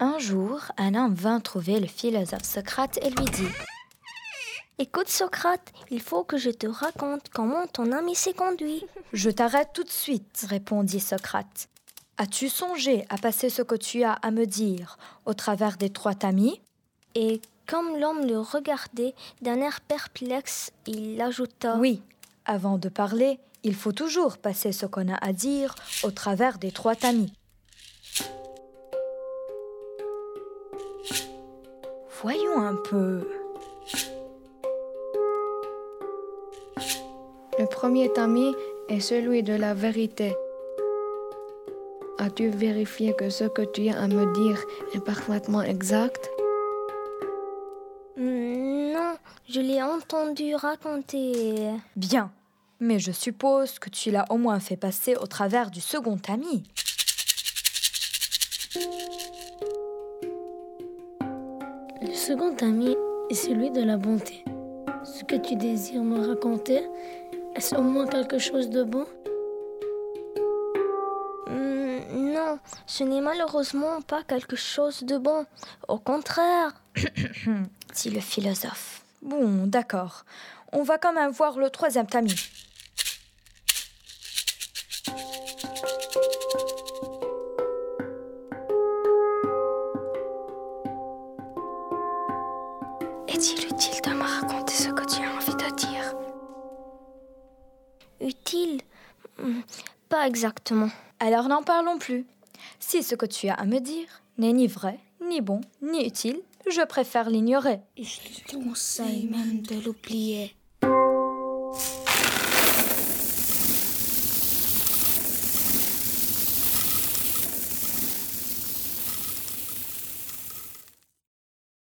un homme vint trouver le philosophe Socrate et lui dit Écoute Socrate, il faut que je te raconte comment ton ami s'est conduit. Je t'arrête tout de suite, répondit Socrate. As-tu songé à passer ce que tu as à me dire au travers des trois tamis Et comme l'homme le regardait d'un air perplexe, il ajouta Oui, avant de parler, il faut toujours passer ce qu'on a à dire au travers des trois tamis. Voyons un peu. Le premier tamis est celui de la vérité. As-tu vérifié que ce que tu as à me dire est parfaitement exact? Non, je l'ai entendu raconter. Bien, mais je suppose que tu l'as au moins fait passer au travers du second tamis. Second ami est celui de la bonté. Ce que tu désires me raconter, est-ce au moins quelque chose de bon? Hmm, Non, ce n'est malheureusement pas quelque chose de bon. Au contraire. dit le philosophe. Bon, d'accord. On va quand même voir le troisième tamis. Est-il utile de me raconter ce que tu as envie de dire? Utile? Hmm, Pas exactement. Alors n'en parlons plus. Si ce que tu as à me dire n'est ni vrai, ni bon, ni utile, je préfère l'ignorer. Je te conseille même de l'oublier.